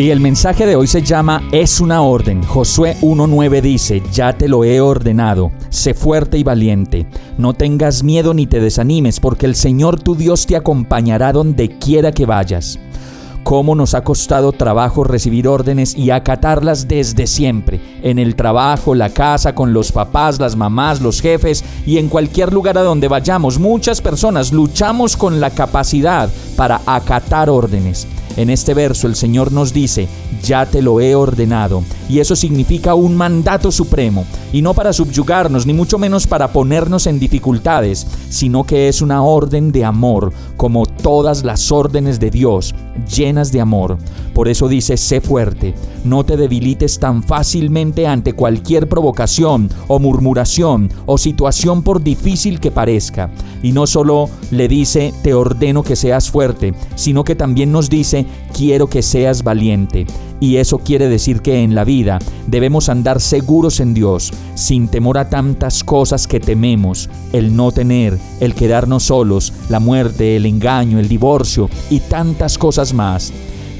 Y el mensaje de hoy se llama Es una orden. Josué 1.9 dice, Ya te lo he ordenado, sé fuerte y valiente, no tengas miedo ni te desanimes, porque el Señor tu Dios te acompañará donde quiera que vayas cómo nos ha costado trabajo recibir órdenes y acatarlas desde siempre, en el trabajo, la casa, con los papás, las mamás, los jefes y en cualquier lugar a donde vayamos. Muchas personas luchamos con la capacidad para acatar órdenes. En este verso el Señor nos dice, ya te lo he ordenado. Y eso significa un mandato supremo, y no para subyugarnos, ni mucho menos para ponernos en dificultades, sino que es una orden de amor, como todas las órdenes de Dios, llenas de amor. Por eso dice, sé fuerte, no te debilites tan fácilmente ante cualquier provocación o murmuración o situación por difícil que parezca. Y no solo le dice, te ordeno que seas fuerte, sino que también nos dice, quiero que seas valiente. Y eso quiere decir que en la vida debemos andar seguros en Dios, sin temor a tantas cosas que tememos, el no tener, el quedarnos solos, la muerte, el engaño, el divorcio y tantas cosas más.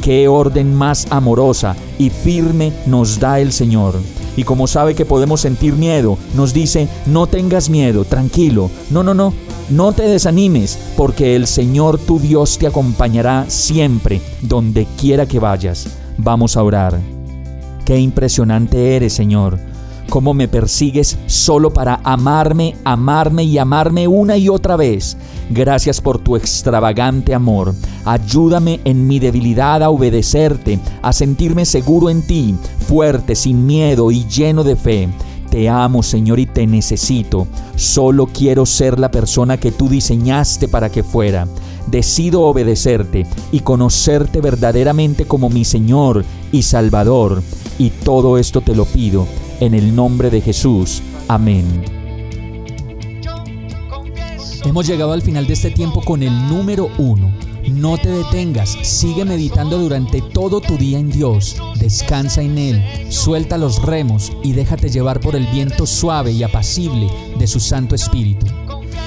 Qué orden más amorosa y firme nos da el Señor. Y como sabe que podemos sentir miedo, nos dice, no tengas miedo, tranquilo, no, no, no, no te desanimes, porque el Señor tu Dios te acompañará siempre, donde quiera que vayas. Vamos a orar. Qué impresionante eres, Señor. Cómo me persigues solo para amarme, amarme y amarme una y otra vez. Gracias por tu extravagante amor. Ayúdame en mi debilidad a obedecerte, a sentirme seguro en ti, fuerte, sin miedo y lleno de fe. Te amo, Señor, y te necesito. Solo quiero ser la persona que tú diseñaste para que fuera. Decido obedecerte y conocerte verdaderamente como mi Señor y Salvador. Y todo esto te lo pido en el nombre de Jesús. Amén. Hemos llegado al final de este tiempo con el número uno. No te detengas, sigue meditando durante todo tu día en Dios, descansa en Él, suelta los remos y déjate llevar por el viento suave y apacible de su Santo Espíritu.